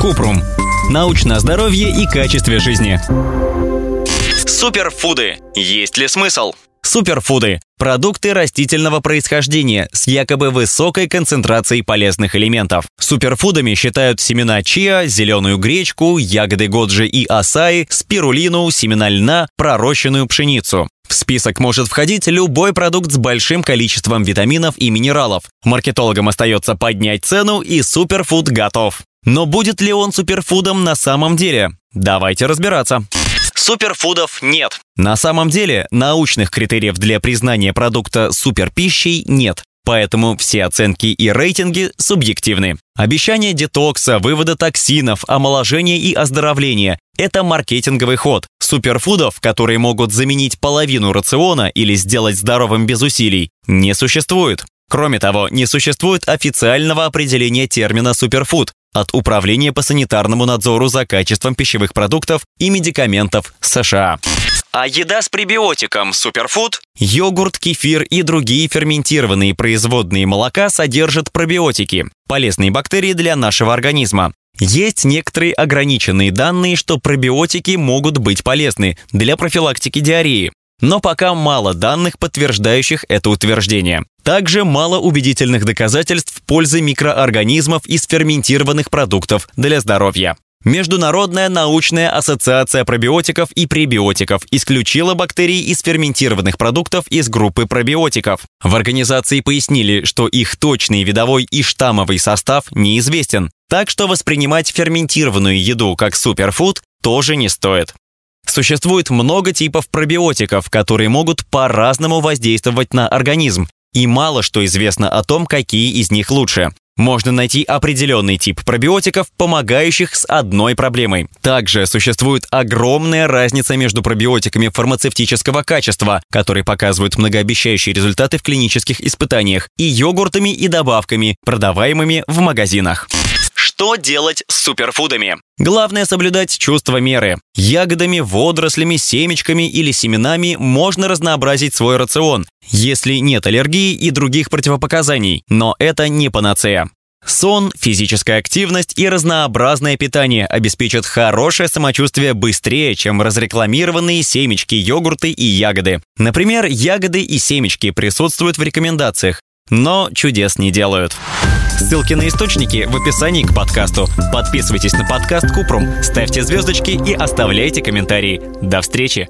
Купрум. Научное здоровье и качестве жизни. Суперфуды. Есть ли смысл? Суперфуды – продукты растительного происхождения с якобы высокой концентрацией полезных элементов. Суперфудами считают семена чиа, зеленую гречку, ягоды годжи и асаи, спирулину, семена льна, пророщенную пшеницу. В список может входить любой продукт с большим количеством витаминов и минералов. Маркетологам остается поднять цену, и суперфуд готов. Но будет ли он суперфудом на самом деле? Давайте разбираться. Суперфудов нет. На самом деле, научных критериев для признания продукта суперпищей нет. Поэтому все оценки и рейтинги субъективны. Обещание детокса, вывода токсинов, омоложения и оздоровления – это маркетинговый ход. Суперфудов, которые могут заменить половину рациона или сделать здоровым без усилий, не существует. Кроме того, не существует официального определения термина суперфуд, от Управления по санитарному надзору за качеством пищевых продуктов и медикаментов США. А еда с пребиотиком суперфуд? Йогурт, кефир и другие ферментированные производные молока содержат пробиотики – полезные бактерии для нашего организма. Есть некоторые ограниченные данные, что пробиотики могут быть полезны для профилактики диареи. Но пока мало данных, подтверждающих это утверждение. Также мало убедительных доказательств пользы микроорганизмов из ферментированных продуктов для здоровья. Международная научная ассоциация пробиотиков и пребиотиков исключила бактерии из ферментированных продуктов из группы пробиотиков. В организации пояснили, что их точный видовой и штаммовый состав неизвестен, так что воспринимать ферментированную еду как суперфуд тоже не стоит. Существует много типов пробиотиков, которые могут по-разному воздействовать на организм, и мало что известно о том, какие из них лучше. Можно найти определенный тип пробиотиков, помогающих с одной проблемой. Также существует огромная разница между пробиотиками фармацевтического качества, которые показывают многообещающие результаты в клинических испытаниях, и йогуртами и добавками, продаваемыми в магазинах. Что делать с суперфудами? Главное соблюдать чувство меры. Ягодами, водорослями, семечками или семенами можно разнообразить свой рацион, если нет аллергии и других противопоказаний, но это не панацея. Сон, физическая активность и разнообразное питание обеспечат хорошее самочувствие быстрее, чем разрекламированные семечки, йогурты и ягоды. Например, ягоды и семечки присутствуют в рекомендациях, но чудес не делают. Ссылки на источники в описании к подкасту. Подписывайтесь на подкаст Купрум, ставьте звездочки и оставляйте комментарии. До встречи!